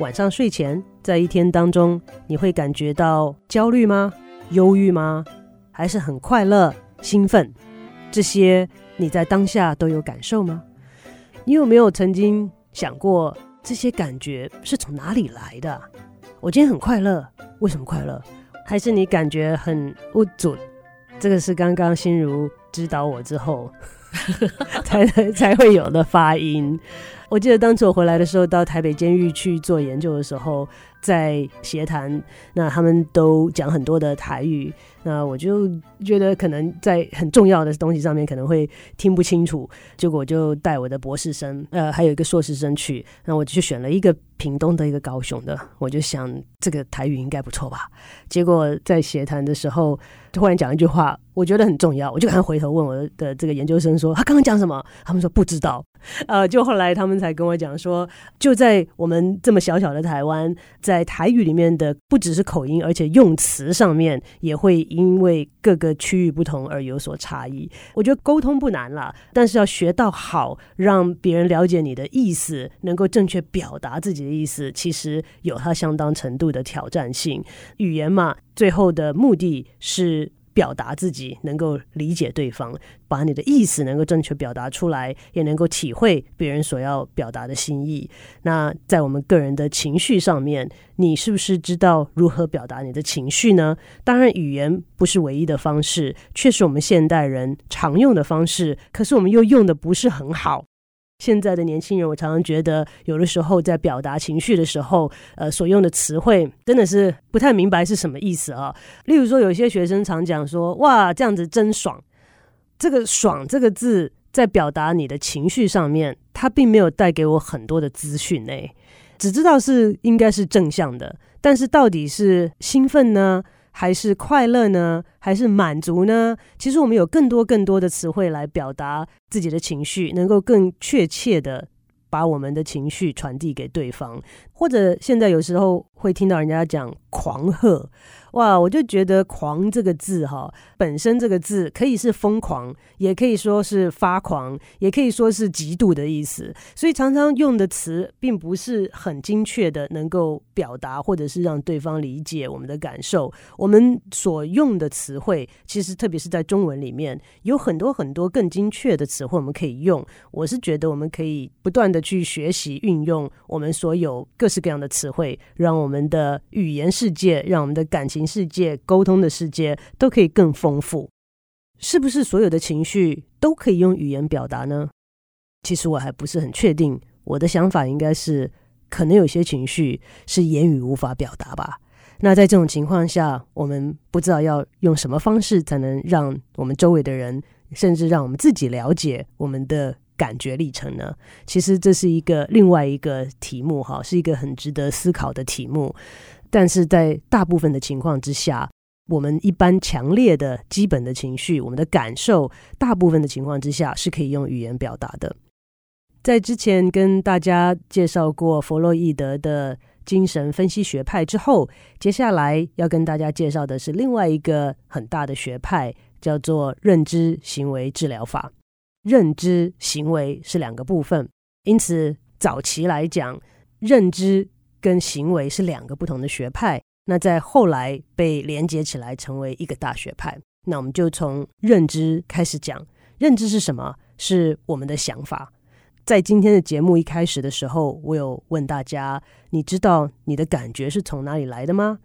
晚上睡前，在一天当中，你会感觉到焦虑吗？忧郁吗？还是很快乐、兴奋？这些你在当下都有感受吗？你有没有曾经想过，这些感觉是从哪里来的？我今天很快乐，为什么快乐？还是你感觉很不准？这个是刚刚心如指导我之后 才才会有的发音。我记得当初我回来的时候，到台北监狱去做研究的时候，在协谈，那他们都讲很多的台语，那我就觉得可能在很重要的东西上面可能会听不清楚，结果我就带我的博士生，呃，还有一个硕士生去，那我就选了一个屏东的一个高雄的，我就想这个台语应该不错吧，结果在协谈的时候，突然讲一句话，我觉得很重要，我就赶快回头问我的这个研究生说，他刚刚讲什么？他们说不知道。呃，就后来他们才跟我讲说，就在我们这么小小的台湾，在台语里面的不只是口音，而且用词上面也会因为各个区域不同而有所差异。我觉得沟通不难啦，但是要学到好，让别人了解你的意思，能够正确表达自己的意思，其实有它相当程度的挑战性。语言嘛，最后的目的是。表达自己，能够理解对方，把你的意思能够正确表达出来，也能够体会别人所要表达的心意。那在我们个人的情绪上面，你是不是知道如何表达你的情绪呢？当然，语言不是唯一的方式，却是我们现代人常用的方式，可是我们又用的不是很好。现在的年轻人，我常常觉得，有的时候在表达情绪的时候，呃，所用的词汇真的是不太明白是什么意思啊。例如说，有些学生常讲说：“哇，这样子真爽。”这个“爽”这个字在表达你的情绪上面，它并没有带给我很多的资讯诶，只知道是应该是正向的，但是到底是兴奋呢？还是快乐呢？还是满足呢？其实我们有更多更多的词汇来表达自己的情绪，能够更确切的把我们的情绪传递给对方。或者现在有时候会听到人家讲狂贺。哇，我就觉得“狂”这个字哈，本身这个字可以是疯狂，也可以说是发狂，也可以说是嫉妒的意思。所以常常用的词并不是很精确的，能够表达或者是让对方理解我们的感受。我们所用的词汇，其实特别是在中文里面，有很多很多更精确的词汇我们可以用。我是觉得我们可以不断的去学习运用我们所有各式各样的词汇，让我我们的语言世界，让我们的感情。世界沟通的世界都可以更丰富，是不是所有的情绪都可以用语言表达呢？其实我还不是很确定。我的想法应该是，可能有些情绪是言语无法表达吧。那在这种情况下，我们不知道要用什么方式才能让我们周围的人，甚至让我们自己了解我们的感觉历程呢？其实这是一个另外一个题目，哈，是一个很值得思考的题目。但是在大部分的情况之下，我们一般强烈的基本的情绪，我们的感受，大部分的情况之下是可以用语言表达的。在之前跟大家介绍过弗洛伊德的精神分析学派之后，接下来要跟大家介绍的是另外一个很大的学派，叫做认知行为治疗法。认知行为是两个部分，因此早期来讲，认知。跟行为是两个不同的学派，那在后来被连接起来成为一个大学派。那我们就从认知开始讲，认知是什么？是我们的想法。在今天的节目一开始的时候，我有问大家：你知道你的感觉是从哪里来的吗？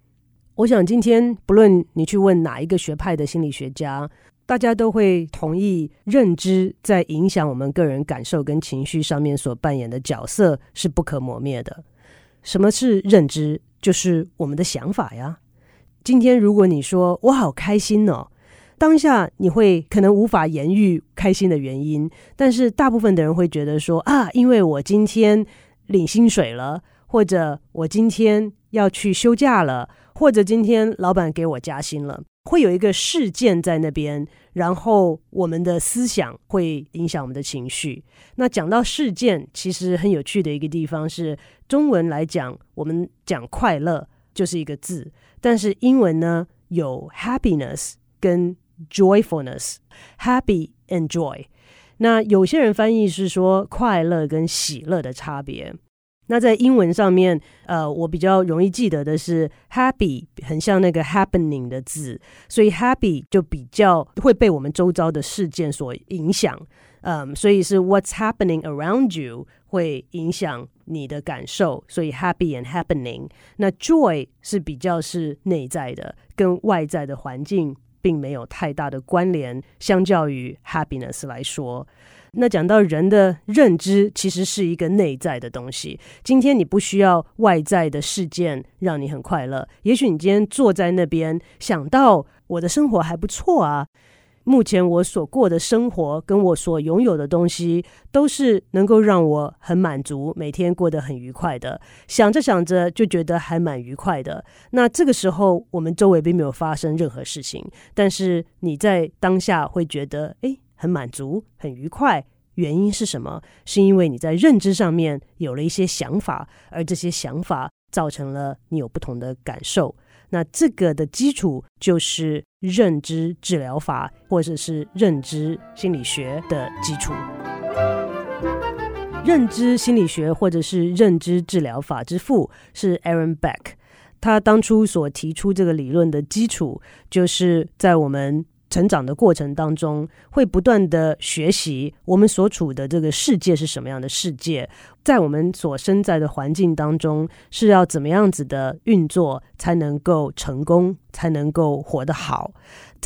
我想今天不论你去问哪一个学派的心理学家，大家都会同意，认知在影响我们个人感受跟情绪上面所扮演的角色是不可磨灭的。什么是认知？就是我们的想法呀。今天如果你说我好开心哦，当下你会可能无法言喻开心的原因，但是大部分的人会觉得说啊，因为我今天领薪水了，或者我今天要去休假了，或者今天老板给我加薪了，会有一个事件在那边，然后我们的思想会影响我们的情绪。那讲到事件，其实很有趣的一个地方是，中文来讲，我们讲快乐就是一个字，但是英文呢有 happiness 跟 joyfulness，happy and joy。那有些人翻译是说快乐跟喜乐的差别。那在英文上面，呃，我比较容易记得的是 happy，很像那个 happening 的字，所以 happy 就比较会被我们周遭的事件所影响，嗯，所以是 what's happening around you 会影响你的感受，所以 happy and happening。那 joy 是比较是内在的，跟外在的环境并没有太大的关联，相较于 happiness 来说。那讲到人的认知，其实是一个内在的东西。今天你不需要外在的事件让你很快乐，也许你今天坐在那边想到我的生活还不错啊，目前我所过的生活跟我所拥有的东西都是能够让我很满足，每天过得很愉快的。想着想着就觉得还蛮愉快的。那这个时候我们周围并没有发生任何事情，但是你在当下会觉得，诶。很满足，很愉快。原因是什么？是因为你在认知上面有了一些想法，而这些想法造成了你有不同的感受。那这个的基础就是认知治疗法，或者是认知心理学的基础。认知心理学或者是认知治疗法之父是 Aaron Beck，他当初所提出这个理论的基础，就是在我们。成长的过程当中，会不断的学习我们所处的这个世界是什么样的世界，在我们所身在的环境当中是要怎么样子的运作才能够成功，才能够活得好。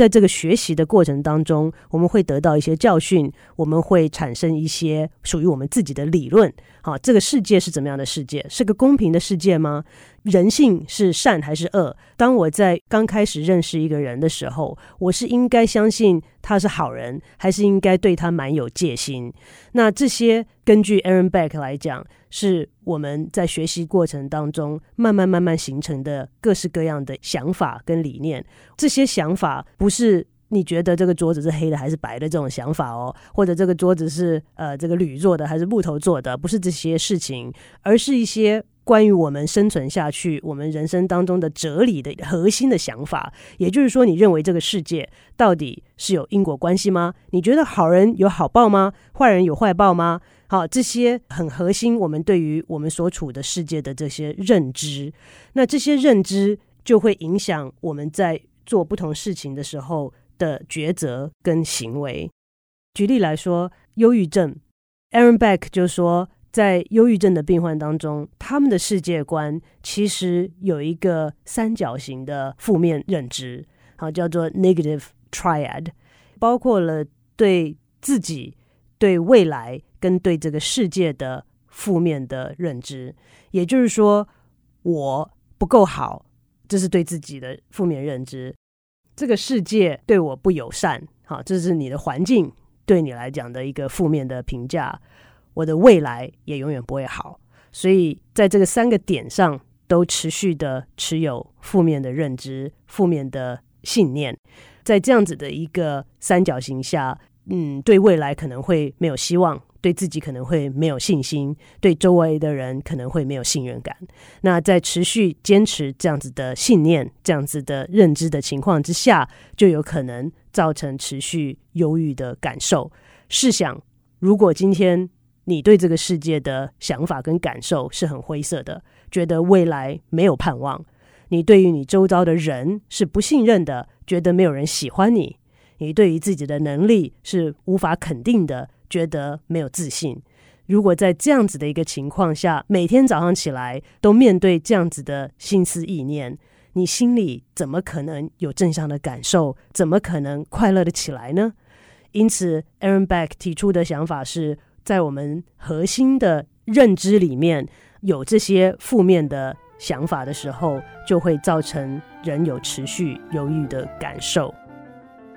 在这个学习的过程当中，我们会得到一些教训，我们会产生一些属于我们自己的理论。好，这个世界是怎么样的世界？是个公平的世界吗？人性是善还是恶？当我在刚开始认识一个人的时候，我是应该相信他是好人，还是应该对他蛮有戒心？那这些根据 Aaron Beck 来讲，是我们在学习过程当中慢慢慢慢形成的各式各样的想法跟理念。这些想法不是你觉得这个桌子是黑的还是白的这种想法哦，或者这个桌子是呃这个铝做的还是木头做的，不是这些事情，而是一些。关于我们生存下去，我们人生当中的哲理的核心的想法，也就是说，你认为这个世界到底是有因果关系吗？你觉得好人有好报吗？坏人有坏报吗？好，这些很核心，我们对于我们所处的世界的这些认知，那这些认知就会影响我们在做不同事情的时候的抉择跟行为。举例来说，忧郁症，Aaron Beck 就说。在忧郁症的病患当中，他们的世界观其实有一个三角形的负面认知，好，叫做 negative triad，包括了对自己、对未来跟对这个世界的负面的认知。也就是说，我不够好，这是对自己的负面认知；这个世界对我不友善，好，这是你的环境对你来讲的一个负面的评价。我的未来也永远不会好，所以在这个三个点上都持续的持有负面的认知、负面的信念，在这样子的一个三角形下，嗯，对未来可能会没有希望，对自己可能会没有信心，对周围的人可能会没有信任感。那在持续坚持这样子的信念、这样子的认知的情况之下，就有可能造成持续忧郁的感受。试想，如果今天你对这个世界的想法跟感受是很灰色的，觉得未来没有盼望。你对于你周遭的人是不信任的，觉得没有人喜欢你。你对于自己的能力是无法肯定的，觉得没有自信。如果在这样子的一个情况下，每天早上起来都面对这样子的心思意念，你心里怎么可能有正向的感受？怎么可能快乐的起来呢？因此，Aaron Beck 提出的想法是。在我们核心的认知里面有这些负面的想法的时候，就会造成人有持续忧郁的感受。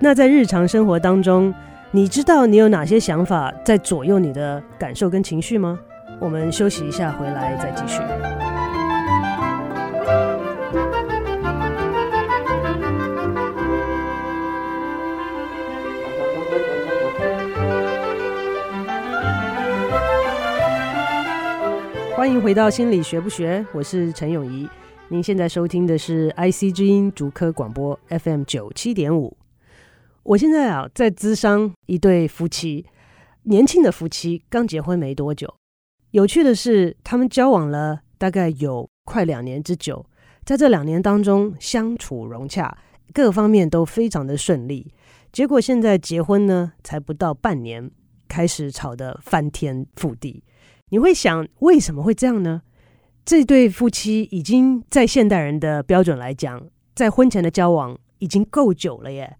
那在日常生活当中，你知道你有哪些想法在左右你的感受跟情绪吗？我们休息一下，回来再继续。欢迎回到心理学不学，我是陈永怡。您现在收听的是 IC 之音主科广播 FM 九七点五。我现在啊，在咨商一对夫妻，年轻的夫妻刚结婚没多久。有趣的是，他们交往了大概有快两年之久，在这两年当中相处融洽，各方面都非常的顺利。结果现在结婚呢，才不到半年，开始吵得翻天覆地。你会想，为什么会这样呢？这对夫妻已经在现代人的标准来讲，在婚前的交往已经够久了耶，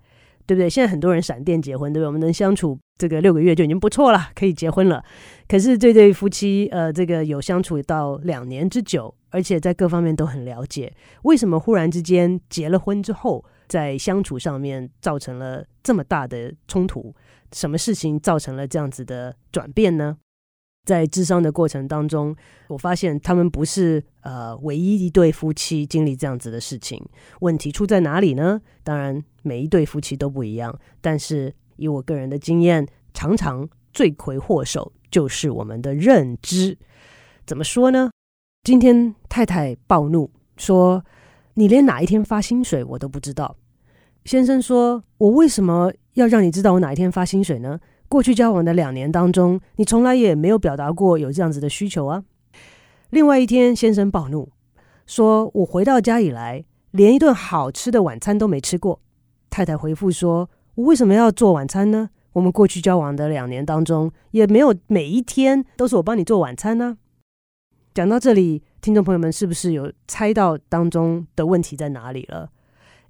对不对？现在很多人闪电结婚，对不对？我们能相处这个六个月就已经不错了，可以结婚了。可是这对夫妻，呃，这个有相处到两年之久，而且在各方面都很了解，为什么忽然之间结了婚之后，在相处上面造成了这么大的冲突？什么事情造成了这样子的转变呢？在咨商的过程当中，我发现他们不是呃唯一一对夫妻经历这样子的事情。问题出在哪里呢？当然，每一对夫妻都不一样，但是以我个人的经验，常常罪魁祸首就是我们的认知。怎么说呢？今天太太暴怒说：“你连哪一天发薪水我都不知道。”先生说：“我为什么要让你知道我哪一天发薪水呢？”过去交往的两年当中，你从来也没有表达过有这样子的需求啊。另外一天，先生暴怒，说我回到家以来，连一顿好吃的晚餐都没吃过。太太回复说：“我为什么要做晚餐呢？我们过去交往的两年当中，也没有每一天都是我帮你做晚餐呢。”讲到这里，听众朋友们是不是有猜到当中的问题在哪里了？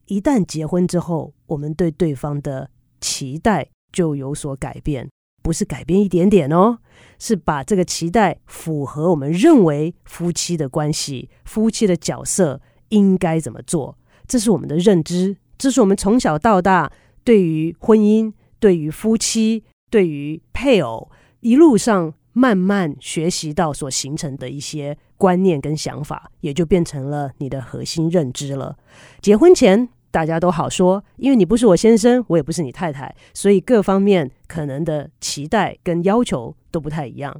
一旦结婚之后，我们对对方的期待。就有所改变，不是改变一点点哦，是把这个期待符合我们认为夫妻的关系、夫妻的角色应该怎么做。这是我们的认知，这是我们从小到大对于婚姻、对于夫妻、对于配偶一路上慢慢学习到所形成的一些观念跟想法，也就变成了你的核心认知了。结婚前。大家都好说，因为你不是我先生，我也不是你太太，所以各方面可能的期待跟要求都不太一样。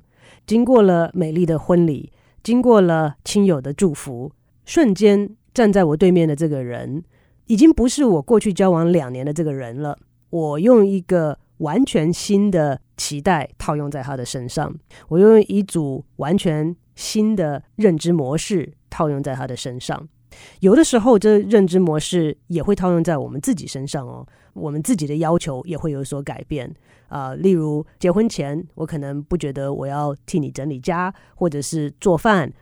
经过了美丽的婚礼，经过了亲友的祝福，瞬间站在我对面的这个人，已经不是我过去交往两年的这个人了。我用一个完全新的期待套用在他的身上，我用一组完全新的认知模式套用在他的身上。有的时候，这认知模式也会套用在我们自己身上哦。我们自己的要求也会有所改变啊、例如，结婚前我可能不觉得我要替你整理家或者是做饭，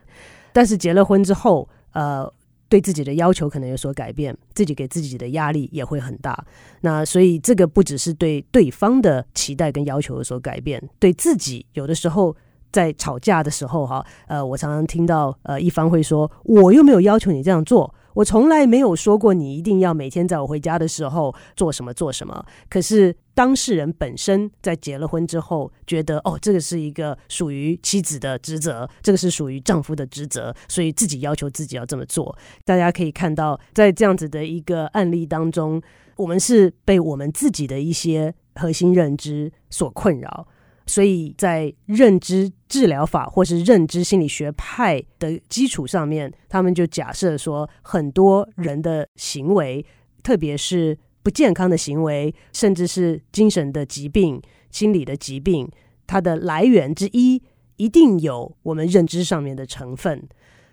但是结了婚之后，呃，对自己的要求可能有所改变，自己给自己的压力也会很大。那所以，这个不只是对对方的期待跟要求有所改变，对自己有的时候。在吵架的时候，哈，呃，我常常听到，呃，一方会说，我又没有要求你这样做，我从来没有说过你一定要每天在我回家的时候做什么做什么。可是当事人本身在结了婚之后，觉得，哦，这个是一个属于妻子的职责，这个是属于丈夫的职责，所以自己要求自己要这么做。大家可以看到，在这样子的一个案例当中，我们是被我们自己的一些核心认知所困扰。所以在认知治疗法或是认知心理学派的基础上面，他们就假设说，很多人的行为，特别是不健康的行为，甚至是精神的疾病、心理的疾病，它的来源之一，一定有我们认知上面的成分。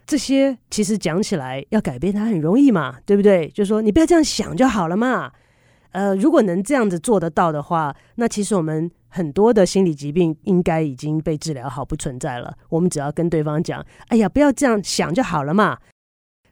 这些其实讲起来要改变它很容易嘛，对不对？就说你不要这样想就好了嘛。呃，如果能这样子做得到的话，那其实我们很多的心理疾病应该已经被治疗好，不存在了。我们只要跟对方讲：“哎呀，不要这样想就好了嘛。”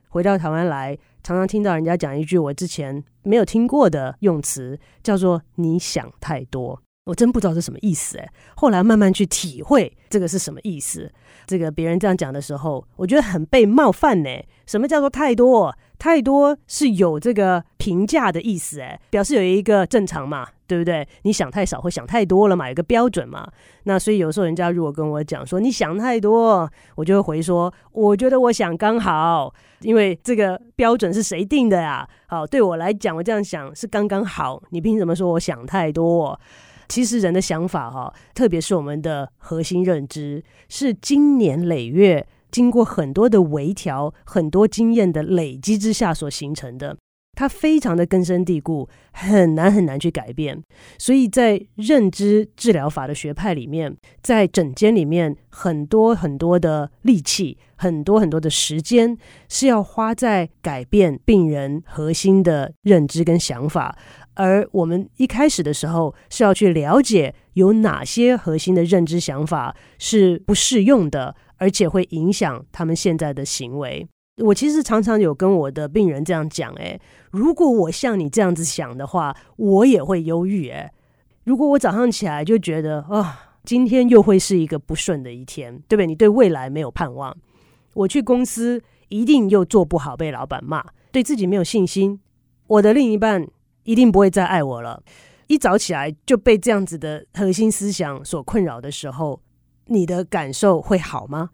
回到台湾来，常常听到人家讲一句我之前没有听过的用词，叫做“你想太多”。我真不知道是什么意思哎。后来慢慢去体会这个是什么意思。这个别人这样讲的时候，我觉得很被冒犯呢。什么叫做太多？太多是有这个评价的意思，哎，表示有一个正常嘛，对不对？你想太少或想太多了嘛，有个标准嘛。那所以有时候人家如果跟我讲说你想太多，我就会回说，我觉得我想刚好，因为这个标准是谁定的呀？好，对我来讲，我这样想是刚刚好。你凭什么说我想太多？其实人的想法哈，特别是我们的核心认知，是经年累月经过很多的微调、很多经验的累积之下所形成的。它非常的根深蒂固，很难很难去改变。所以在认知治疗法的学派里面，在诊间里面，很多很多的力气，很多很多的时间，是要花在改变病人核心的认知跟想法。而我们一开始的时候，是要去了解有哪些核心的认知想法是不适用的，而且会影响他们现在的行为。我其实常常有跟我的病人这样讲，诶，如果我像你这样子想的话，我也会忧郁，诶，如果我早上起来就觉得啊、今天又会是一个不顺的一天，对不对？你对未来没有盼望，我去公司一定又做不好，被老板骂，对自己没有信心，我的另一半一定不会再爱我了。一早起来就被这样子的核心思想所困扰的时候，你的感受会好吗？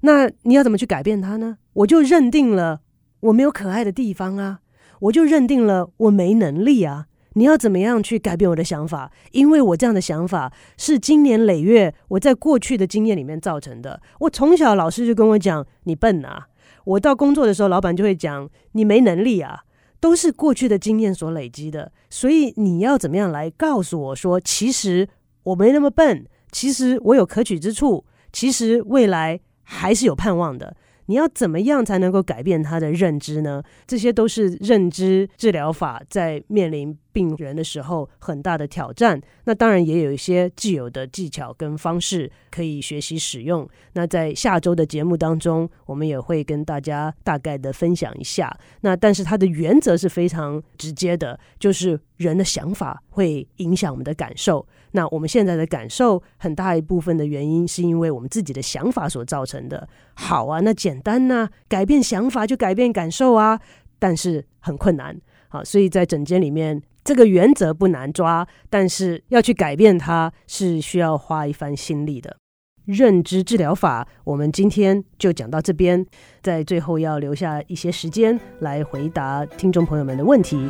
那你要怎么去改变它呢？我就认定了我没有可爱的地方啊，我就认定了我没能力啊。你要怎么样去改变我的想法？因为我这样的想法是经年累月我在过去的经验里面造成的。我从小老师就跟我讲，你笨啊。我到工作的时候，老板就会讲，你没能力啊，都是过去的经验所累积的。所以你要怎么样来告诉我说，其实我没那么笨，其实我有可取之处，其实未来。还是有盼望的。你要怎么样才能够改变他的认知呢？这些都是认知治疗法在面临病人的时候很大的挑战。那当然也有一些既有的技巧跟方式可以学习使用。那在下周的节目当中，我们也会跟大家大概的分享一下。那但是它的原则是非常直接的，就是人的想法会影响我们的感受。那我们现在的感受很大一部分的原因是因为我们自己的想法所造成的。好啊，那简单呐、改变想法就改变感受啊，但是很困难。好，所以在诊间里面，这个原则不难抓，但是要去改变它是需要花一番心力的。认知治疗法，我们今天就讲到这边，在最后要留下一些时间来回答听众朋友们的问题。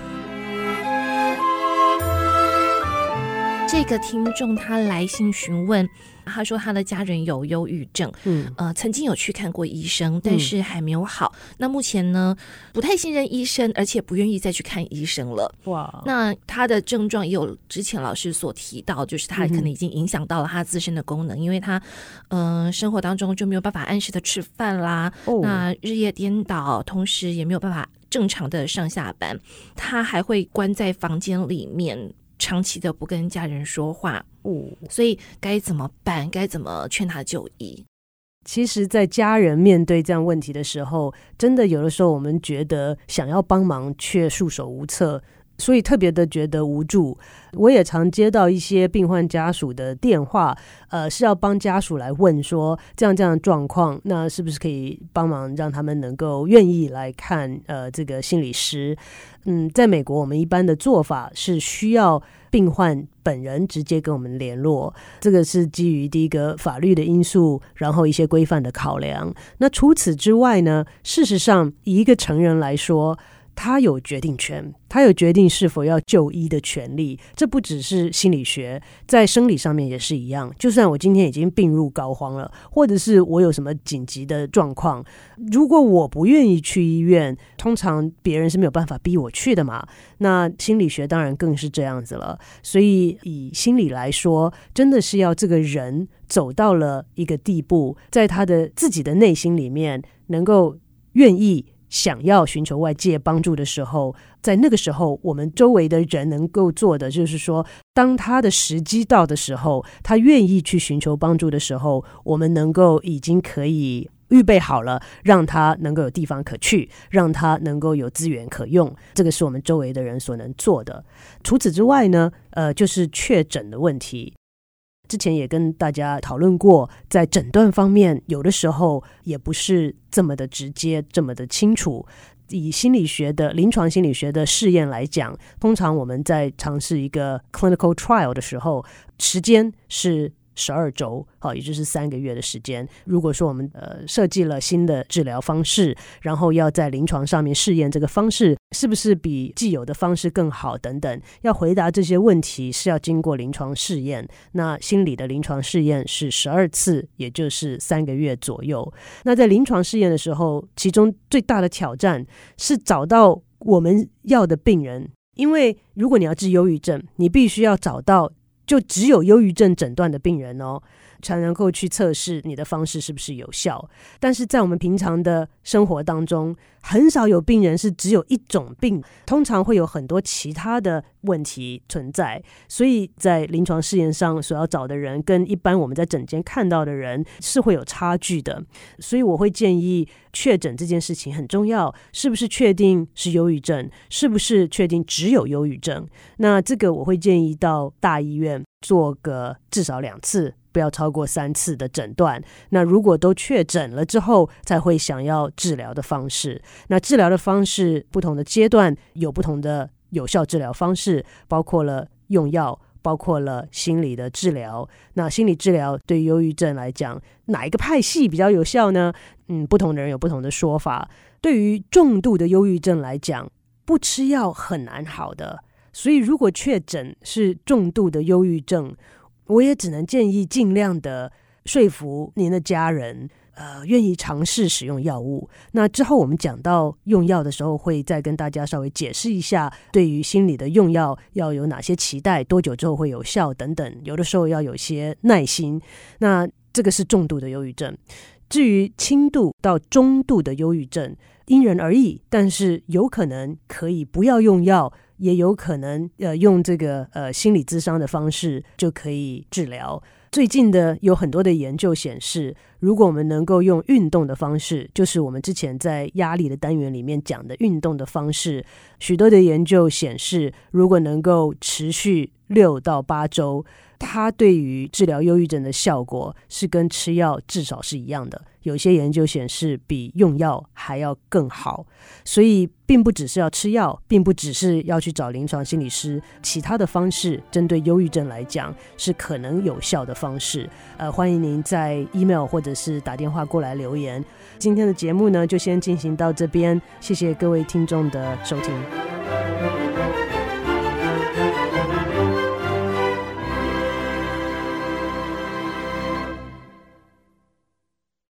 这个听众他来信询问，他说他的家人有忧郁症，嗯，呃，曾经有去看过医生，但是还没有好。嗯、那目前呢，不太信任医生，而且不愿意再去看医生了。哇，那他的症状也有之前老师所提到，就是他可能已经影响到了他自身的功能，嗯、因为他，嗯、呃，生活当中就没有办法按时的吃饭啦，哦、那日夜颠倒，同时也没有办法正常的上下班，他还会关在房间里面。长期的不跟家人说话，哦，所以该怎么办？该怎么劝他就医？其实，在家人面对这样问题的时候，真的有的时候我们觉得想要帮忙，却束手无策。所以特别的觉得无助，我也常接到一些病患家属的电话，呃，是要帮家属来问说这样这样的状况，那是不是可以帮忙让他们能够愿意来看呃这个心理师？嗯，在美国我们一般的做法是需要病患本人直接跟我们联络，这个是基于第一个法律的因素，然后一些规范的考量。那除此之外呢，事实上一个成人来说。他有决定权，他有决定是否要就医的权利。这不只是心理学，在生理上面也是一样。就算我今天已经病入膏肓了，或者是我有什么紧急的状况，如果我不愿意去医院，通常别人是没有办法逼我去的嘛。那心理学当然更是这样子了。所以以心理来说，真的是要这个人走到了一个地步，在他的自己的内心里面，能够愿意。想要寻求外界帮助的时候，在那个时候，我们周围的人能够做的，就是说，当他的时机到的时候，他愿意去寻求帮助的时候，我们能够已经可以预备好了，让他能够有地方可去，让他能够有资源可用。这个是我们周围的人所能做的。除此之外呢，呃，就是确诊的问题。之前也跟大家讨论过，在诊断方面，有的时候也不是这么的直接，这么的清楚。以心理学的临床心理学的试验来讲，通常我们在尝试一个 clinical trial 的时候，时间是十二周，好，也就是三个月的时间。如果说我们呃设计了新的治疗方式，然后要在临床上面试验这个方式是不是比既有的方式更好等等，要回答这些问题是要经过临床试验。那心理的临床试验是十二次，也就是三个月左右。那在临床试验的时候，其中最大的挑战是找到我们要的病人。因为如果你要治忧郁症，你必须要找到就只有忧郁症诊断的病人哦。才能够去测试你的方式是不是有效，但是在我们平常的生活当中，很少有病人是只有一种病，通常会有很多其他的问题存在，所以在临床试验上所要找的人，跟一般我们在诊间看到的人是会有差距的，所以我会建议确诊这件事情很重要，是不是确定是忧郁症，是不是确定只有忧郁症？那这个我会建议到大医院做个至少两次。不要超过三次的诊断。那如果都确诊了之后，才会想要治疗的方式。那治疗的方式，不同的阶段有不同的有效治疗方式，包括了用药，包括了心理的治疗。那心理治疗对忧郁症来讲，哪一个派系比较有效呢？嗯，不同的人有不同的说法。对于重度的忧郁症来讲，不吃药很难好的。所以如果确诊是重度的忧郁症，我也只能建议尽量的说服您的家人，呃，愿意尝试使用药物。那之后我们讲到用药的时候，会再跟大家稍微解释一下，对于心理的用药要有哪些期待，多久之后会有效等等。有的时候要有些耐心。那这个是重度的忧郁症，至于轻度到中度的忧郁症，因人而异，但是有可能可以不要用药。也有可能，呃，用这个呃心理咨商的方式就可以治疗。最近的有很多的研究显示，如果我们能够用运动的方式，就是我们之前在压力的单元里面讲的运动的方式，许多的研究显示，如果能够持续六到八周，它对于治疗忧郁症的效果是跟吃药至少是一样的。有些研究显示，比用药还要更好，所以并不只是要吃药，并不只是要去找临床心理师，其他的方式针对忧郁症来讲是可能有效的方式。呃，欢迎您在 email 或者是打电话过来留言。今天的节目呢，就先进行到这边，谢谢各位听众的收听。